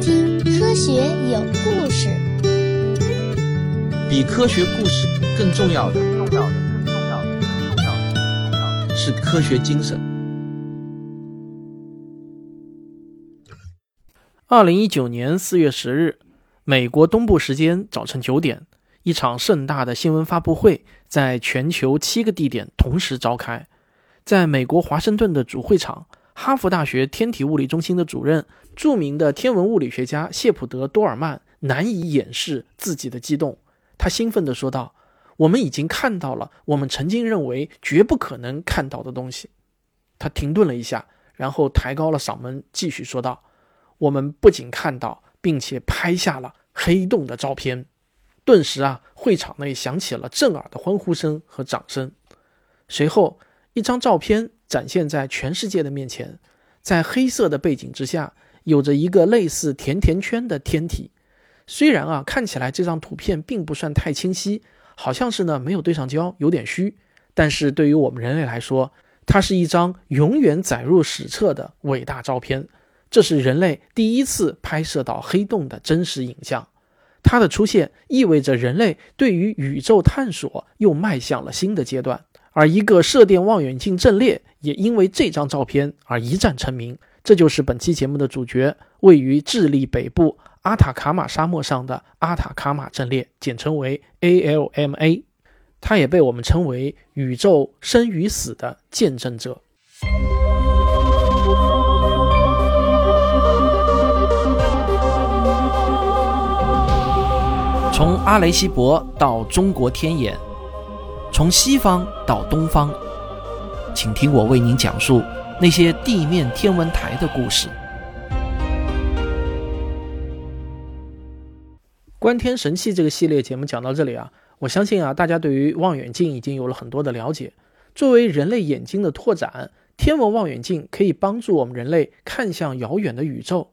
听《科学有故事》。比科学故事更重要的，重要的，更重要的，更重要的，更重要的是科学精神。二零一九年四月十日，美国东部时间早晨九点，一场盛大的新闻发布会在全球七个地点同时召开。在美国华盛顿的主会场，哈佛大学天体物理中心的主任、著名的天文物理学家谢普德·多尔曼难以掩饰自己的激动。他兴奋地说道：“我们已经看到了我们曾经认为绝不可能看到的东西。”他停顿了一下，然后抬高了嗓门，继续说道：“我们不仅看到，并且拍下了黑洞的照片。”顿时啊，会场内响起了震耳的欢呼声和掌声。随后，一张照片展现在全世界的面前，在黑色的背景之下，有着一个类似甜甜圈的天体。虽然啊，看起来这张图片并不算太清晰，好像是呢没有对上焦，有点虚。但是对于我们人类来说，它是一张永远载入史册的伟大照片。这是人类第一次拍摄到黑洞的真实影像。它的出现意味着人类对于宇宙探索又迈向了新的阶段。而一个射电望远镜阵列也因为这张照片而一战成名，这就是本期节目的主角——位于智利北部阿塔卡马沙漠上的阿塔卡马阵列，简称为 ALMA。它也被我们称为宇宙生与死的见证者。从阿雷西博到中国天眼。从西方到东方，请听我为您讲述那些地面天文台的故事。观天神器这个系列节目讲到这里啊，我相信啊，大家对于望远镜已经有了很多的了解。作为人类眼睛的拓展，天文望远镜可以帮助我们人类看向遥远的宇宙。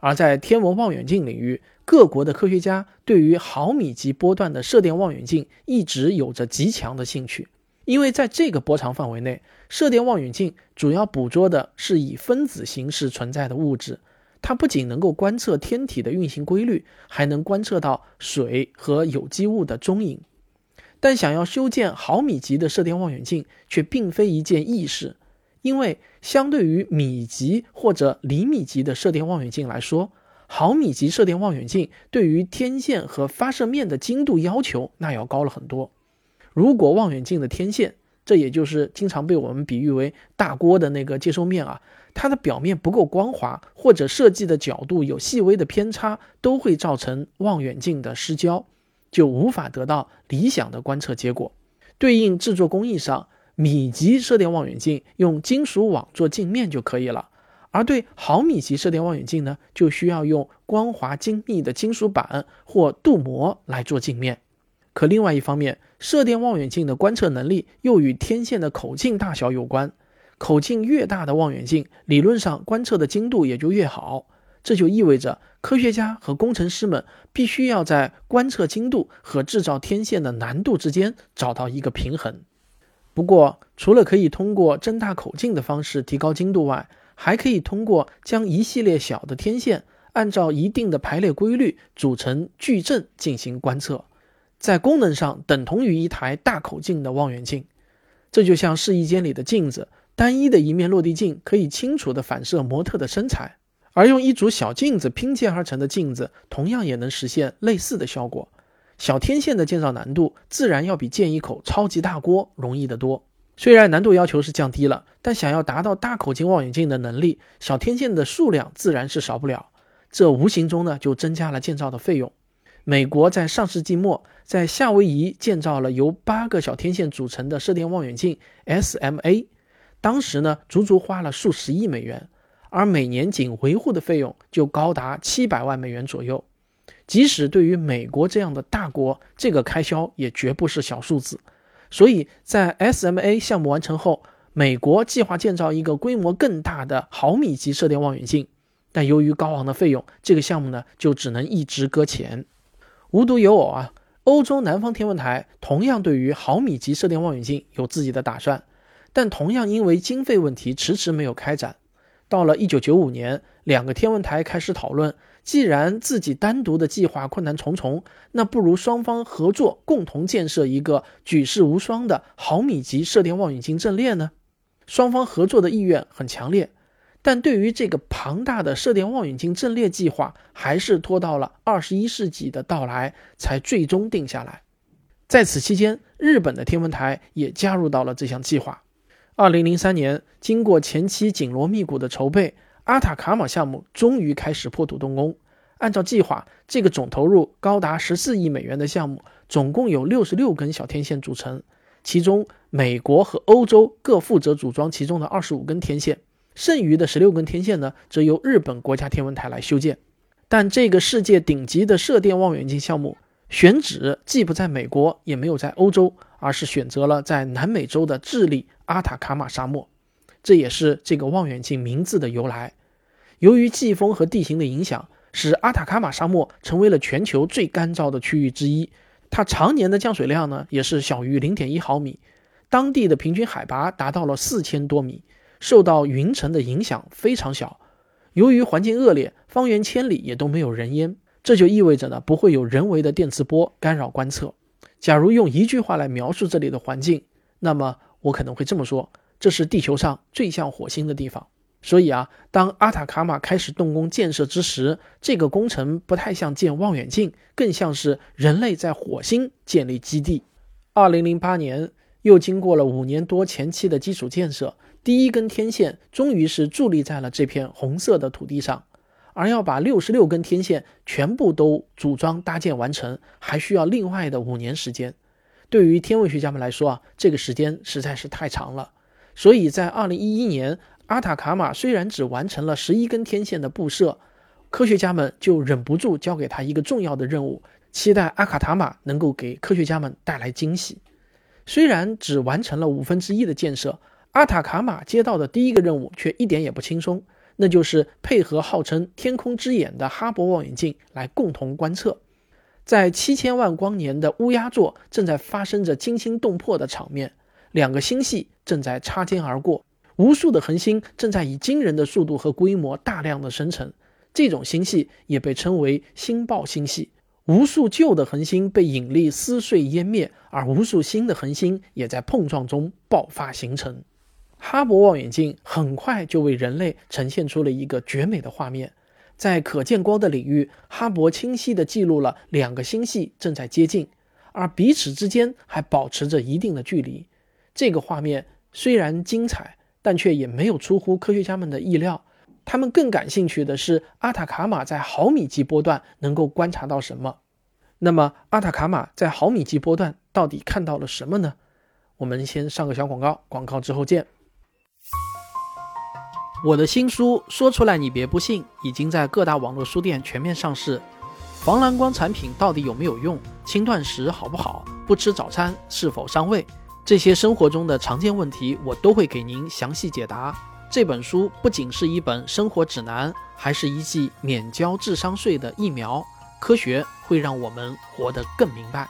而在天文望远镜领域，各国的科学家对于毫米级波段的射电望远镜一直有着极强的兴趣，因为在这个波长范围内，射电望远镜主要捕捉的是以分子形式存在的物质。它不仅能够观测天体的运行规律，还能观测到水和有机物的踪影。但想要修建毫米级的射电望远镜，却并非一件易事。因为相对于米级或者厘米级的射电望远镜来说，毫米级射电望远镜对于天线和发射面的精度要求那要高了很多。如果望远镜的天线，这也就是经常被我们比喻为大锅的那个接收面啊，它的表面不够光滑，或者设计的角度有细微的偏差，都会造成望远镜的失焦，就无法得到理想的观测结果。对应制作工艺上。米级射电望远镜用金属网做镜面就可以了，而对毫米级射电望远镜呢，就需要用光滑精密的金属板或镀膜来做镜面。可另外一方面，射电望远镜的观测能力又与天线的口径大小有关。口径越大的望远镜，理论上观测的精度也就越好。这就意味着科学家和工程师们必须要在观测精度和制造天线的难度之间找到一个平衡。不过，除了可以通过增大口径的方式提高精度外，还可以通过将一系列小的天线按照一定的排列规律组成矩阵进行观测，在功能上等同于一台大口径的望远镜。这就像试衣间里的镜子，单一的一面落地镜可以清楚地反射模特的身材，而用一组小镜子拼接而成的镜子，同样也能实现类似的效果。小天线的建造难度自然要比建一口超级大锅容易得多。虽然难度要求是降低了，但想要达到大口径望远镜的能力，小天线的数量自然是少不了。这无形中呢就增加了建造的费用。美国在上世纪末在夏威夷建造了由八个小天线组成的射电望远镜 SMA，当时呢足足花了数十亿美元，而每年仅维护的费用就高达七百万美元左右。即使对于美国这样的大国，这个开销也绝不是小数字。所以在 SMA 项目完成后，美国计划建造一个规模更大的毫米级射电望远镜，但由于高昂的费用，这个项目呢就只能一直搁浅。无独有偶啊，欧洲南方天文台同样对于毫米级射电望远镜有自己的打算，但同样因为经费问题迟迟没有开展。到了一九九五年，两个天文台开始讨论，既然自己单独的计划困难重重，那不如双方合作，共同建设一个举世无双的毫米级射电望远镜阵列呢？双方合作的意愿很强烈，但对于这个庞大的射电望远镜阵列计划，还是拖到了二十一世纪的到来才最终定下来。在此期间，日本的天文台也加入到了这项计划。二零零三年，经过前期紧锣密鼓的筹备，阿塔卡马项目终于开始破土动工。按照计划，这个总投入高达十四亿美元的项目，总共有六十六根小天线组成，其中美国和欧洲各负责组装其中的二十五根天线，剩余的十六根天线呢，则由日本国家天文台来修建。但这个世界顶级的射电望远镜项目选址既不在美国，也没有在欧洲，而是选择了在南美洲的智利。阿塔卡马沙漠，这也是这个望远镜名字的由来。由于季风和地形的影响，使阿塔卡马沙漠成为了全球最干燥的区域之一。它常年的降水量呢，也是小于零点一毫米。当地的平均海拔达到了四千多米，受到云层的影响非常小。由于环境恶劣，方圆千里也都没有人烟，这就意味着呢，不会有人为的电磁波干扰观测。假如用一句话来描述这里的环境，那么。我可能会这么说，这是地球上最像火星的地方。所以啊，当阿塔卡马开始动工建设之时，这个工程不太像建望远镜，更像是人类在火星建立基地。二零零八年，又经过了五年多前期的基础建设，第一根天线终于是伫立在了这片红色的土地上。而要把六十六根天线全部都组装搭建完成，还需要另外的五年时间。对于天文学家们来说啊，这个时间实在是太长了。所以在二零一一年，阿塔卡马虽然只完成了十一根天线的布设，科学家们就忍不住交给他一个重要的任务，期待阿卡塔马能够给科学家们带来惊喜。虽然只完成了五分之一的建设，阿塔卡马接到的第一个任务却一点也不轻松，那就是配合号称“天空之眼”的哈勃望远镜来共同观测。在七千万光年的乌鸦座正在发生着惊心动魄的场面，两个星系正在擦肩而过，无数的恒星正在以惊人的速度和规模大量的生成。这种星系也被称为星爆星系。无数旧的恒星被引力撕碎湮灭，而无数新的恒星也在碰撞中爆发形成。哈勃望远镜很快就为人类呈现出了一个绝美的画面。在可见光的领域，哈勃清晰地记录了两个星系正在接近，而彼此之间还保持着一定的距离。这个画面虽然精彩，但却也没有出乎科学家们的意料。他们更感兴趣的是阿塔卡马在毫米级波段能够观察到什么。那么，阿塔卡马在毫米级波段到底看到了什么呢？我们先上个小广告，广告之后见。我的新书说出来你别不信，已经在各大网络书店全面上市。防蓝光产品到底有没有用？轻断食好不好？不吃早餐是否伤胃？这些生活中的常见问题，我都会给您详细解答。这本书不仅是一本生活指南，还是一剂免交智商税的疫苗。科学会让我们活得更明白。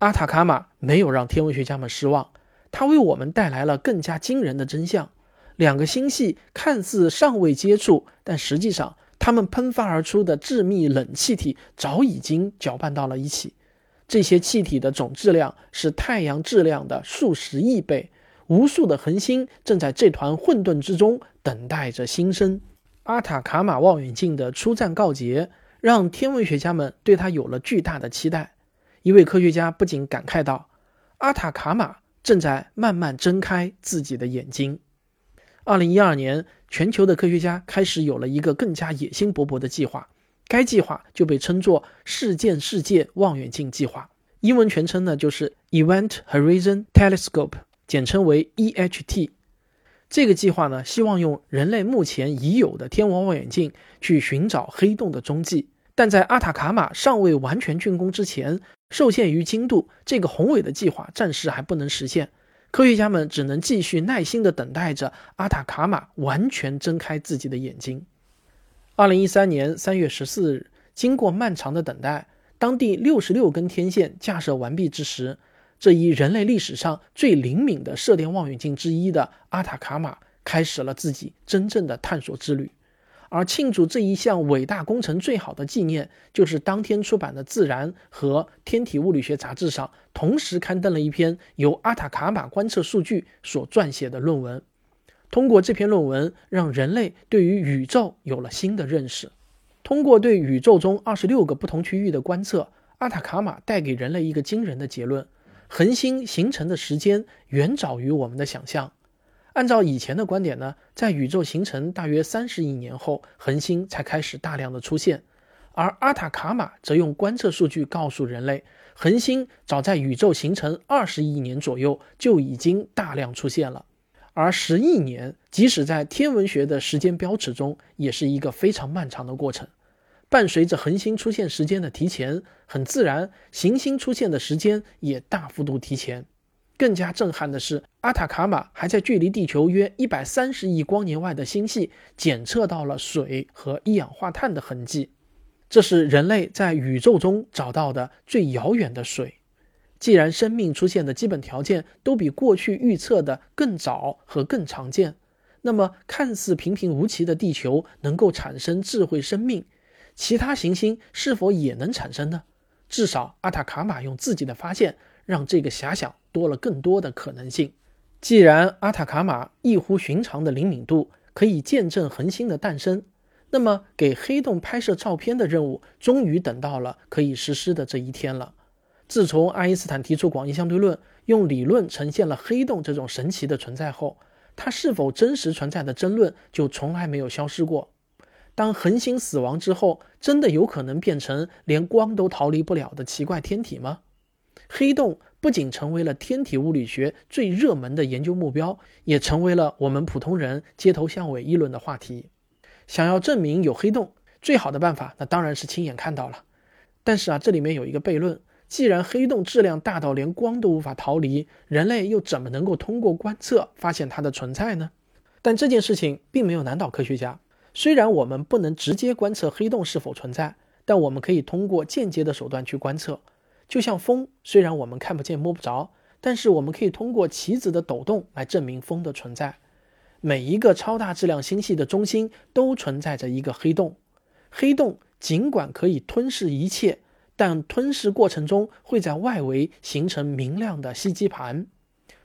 阿塔卡马没有让天文学家们失望，它为我们带来了更加惊人的真相：两个星系看似尚未接触，但实际上它们喷发而出的致密冷气体早已经搅拌到了一起。这些气体的总质量是太阳质量的数十亿倍。无数的恒星正在这团混沌之中等待着新生。阿塔卡马望远镜的出战告捷，让天文学家们对它有了巨大的期待。一位科学家不仅感慨道：“阿塔卡马正在慢慢睁开自己的眼睛。”二零一二年，全球的科学家开始有了一个更加野心勃勃的计划，该计划就被称作“事件世界望远镜计划”，英文全称呢就是 Event Horizon Telescope，简称为 EHT。这个计划呢，希望用人类目前已有的天文望远镜去寻找黑洞的踪迹。但在阿塔卡马尚未完全竣工之前，受限于精度，这个宏伟的计划暂时还不能实现。科学家们只能继续耐心地等待着阿塔卡马完全睁开自己的眼睛。二零一三年三月十四日，经过漫长的等待，当第六十六根天线架设完毕之时，这一人类历史上最灵敏的射电望远镜之一的阿塔卡马开始了自己真正的探索之旅。而庆祝这一项伟大工程最好的纪念，就是当天出版的《自然》和《天体物理学》杂志上同时刊登了一篇由阿塔卡马观测数据所撰写的论文。通过这篇论文，让人类对于宇宙有了新的认识。通过对宇宙中二十六个不同区域的观测，阿塔卡马带给人类一个惊人的结论：恒星形成的时间远早于我们的想象。按照以前的观点呢，在宇宙形成大约三十亿年后，恒星才开始大量的出现。而阿塔卡马则用观测数据告诉人类，恒星早在宇宙形成二十亿年左右就已经大量出现了。而十亿年，即使在天文学的时间标尺中，也是一个非常漫长的过程。伴随着恒星出现时间的提前，很自然，行星出现的时间也大幅度提前。更加震撼的是，阿塔卡马还在距离地球约一百三十亿光年外的星系检测到了水和一氧化碳的痕迹，这是人类在宇宙中找到的最遥远的水。既然生命出现的基本条件都比过去预测的更早和更常见，那么看似平平无奇的地球能够产生智慧生命，其他行星是否也能产生呢？至少阿塔卡马用自己的发现让这个遐想。多了更多的可能性。既然阿塔卡马异乎寻常的灵敏度可以见证恒星的诞生，那么给黑洞拍摄照片的任务终于等到了可以实施的这一天了。自从爱因斯坦提出广义相对论，用理论呈现了黑洞这种神奇的存在后，它是否真实存在的争论就从来没有消失过。当恒星死亡之后，真的有可能变成连光都逃离不了的奇怪天体吗？黑洞。不仅成为了天体物理学最热门的研究目标，也成为了我们普通人街头巷尾议论的话题。想要证明有黑洞，最好的办法那当然是亲眼看到了。但是啊，这里面有一个悖论：既然黑洞质量大到连光都无法逃离，人类又怎么能够通过观测发现它的存在呢？但这件事情并没有难倒科学家。虽然我们不能直接观测黑洞是否存在，但我们可以通过间接的手段去观测。就像风，虽然我们看不见摸不着，但是我们可以通过棋子的抖动来证明风的存在。每一个超大质量星系的中心都存在着一个黑洞，黑洞尽管可以吞噬一切，但吞噬过程中会在外围形成明亮的吸积盘。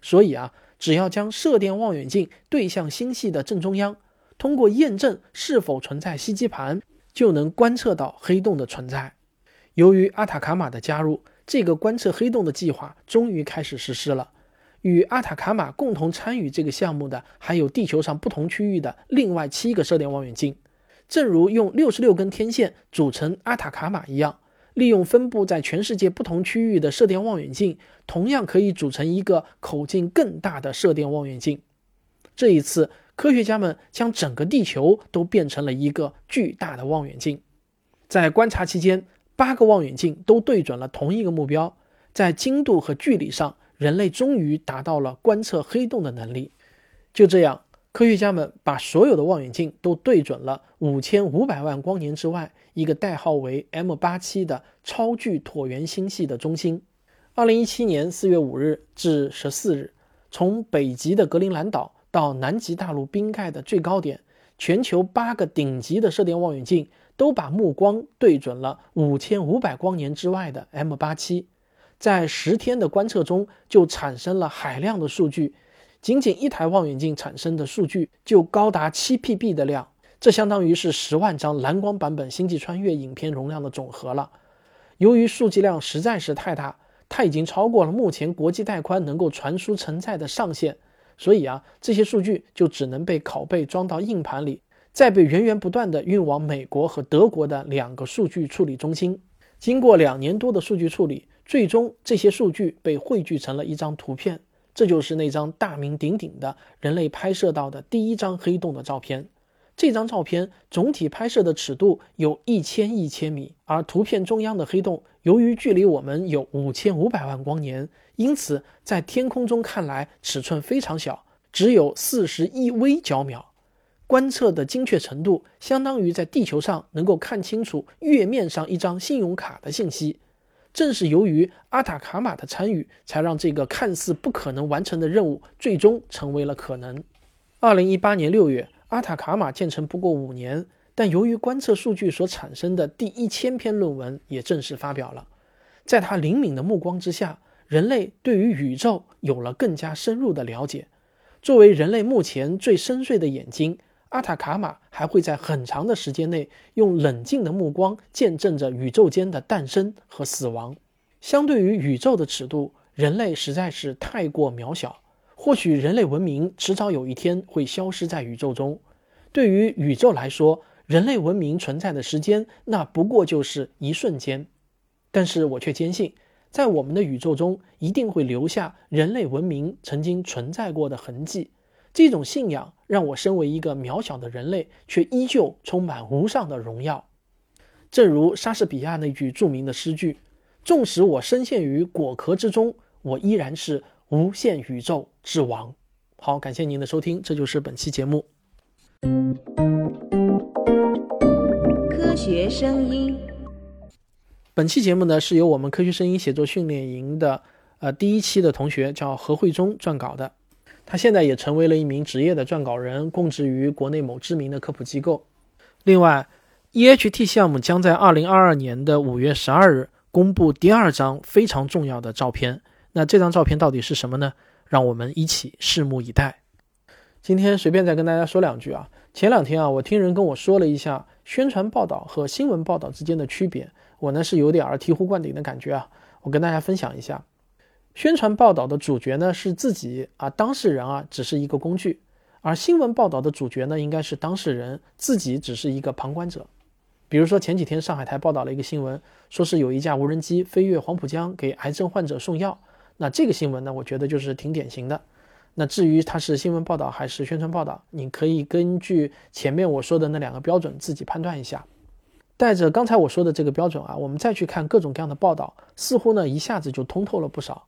所以啊，只要将射电望远镜对向星系的正中央，通过验证是否存在吸积盘，就能观测到黑洞的存在。由于阿塔卡马的加入，这个观测黑洞的计划终于开始实施了。与阿塔卡马共同参与这个项目的，还有地球上不同区域的另外七个射电望远镜。正如用六十六根天线组成阿塔卡马一样，利用分布在全世界不同区域的射电望远镜，同样可以组成一个口径更大的射电望远镜。这一次，科学家们将整个地球都变成了一个巨大的望远镜。在观察期间，八个望远镜都对准了同一个目标，在精度和距离上，人类终于达到了观测黑洞的能力。就这样，科学家们把所有的望远镜都对准了五千五百万光年之外一个代号为 M 八七的超巨椭圆星系的中心。二零一七年四月五日至十四日，从北极的格陵兰岛到南极大陆冰盖的最高点，全球八个顶级的射电望远镜。都把目光对准了五千五百光年之外的 M 八七，在十天的观测中就产生了海量的数据，仅仅一台望远镜产生的数据就高达七 PB 的量，这相当于是十万张蓝光版本《星际穿越》影片容量的总和了。由于数据量实在是太大，它已经超过了目前国际带宽能够传输承载的上限，所以啊，这些数据就只能被拷贝装到硬盘里。再被源源不断地运往美国和德国的两个数据处理中心，经过两年多的数据处理，最终这些数据被汇聚成了一张图片。这就是那张大名鼎鼎的人类拍摄到的第一张黑洞的照片。这张照片总体拍摄的尺度有一千亿千米，而图片中央的黑洞由于距离我们有五千五百万光年，因此在天空中看来尺寸非常小，只有四十亿微角秒。观测的精确程度相当于在地球上能够看清楚月面上一张信用卡的信息。正是由于阿塔卡马的参与，才让这个看似不可能完成的任务最终成为了可能。二零一八年六月，阿塔卡马建成不过五年，但由于观测数据所产生的第一千篇论文也正式发表了。在他灵敏的目光之下，人类对于宇宙有了更加深入的了解。作为人类目前最深邃的眼睛，阿塔卡马还会在很长的时间内用冷静的目光见证着宇宙间的诞生和死亡。相对于宇宙的尺度，人类实在是太过渺小。或许人类文明迟早有一天会消失在宇宙中。对于宇宙来说，人类文明存在的时间那不过就是一瞬间。但是我却坚信，在我们的宇宙中一定会留下人类文明曾经存在过的痕迹。这种信仰让我身为一个渺小的人类，却依旧充满无上的荣耀。正如莎士比亚那句著名的诗句：“纵使我深陷于果壳之中，我依然是无限宇宙之王。”好，感谢您的收听，这就是本期节目。科学声音。本期节目呢，是由我们科学声音写作训练营的呃第一期的同学叫何慧忠撰稿的，他现在也成为了一名职业的撰稿人，供职于国内某知名的科普机构。另外，EHT 项目将在二零二二年的五月十二日公布第二张非常重要的照片。那这张照片到底是什么呢？让我们一起拭目以待。今天随便再跟大家说两句啊，前两天啊，我听人跟我说了一下宣传报道和新闻报道之间的区别。我呢是有点儿醍醐灌顶的感觉啊，我跟大家分享一下，宣传报道的主角呢是自己啊，当事人啊只是一个工具，而新闻报道的主角呢应该是当事人自己只是一个旁观者。比如说前几天上海台报道了一个新闻，说是有一架无人机飞越黄浦江给癌症患者送药，那这个新闻呢，我觉得就是挺典型的。那至于它是新闻报道还是宣传报道，你可以根据前面我说的那两个标准自己判断一下。带着刚才我说的这个标准啊，我们再去看各种各样的报道，似乎呢一下子就通透了不少。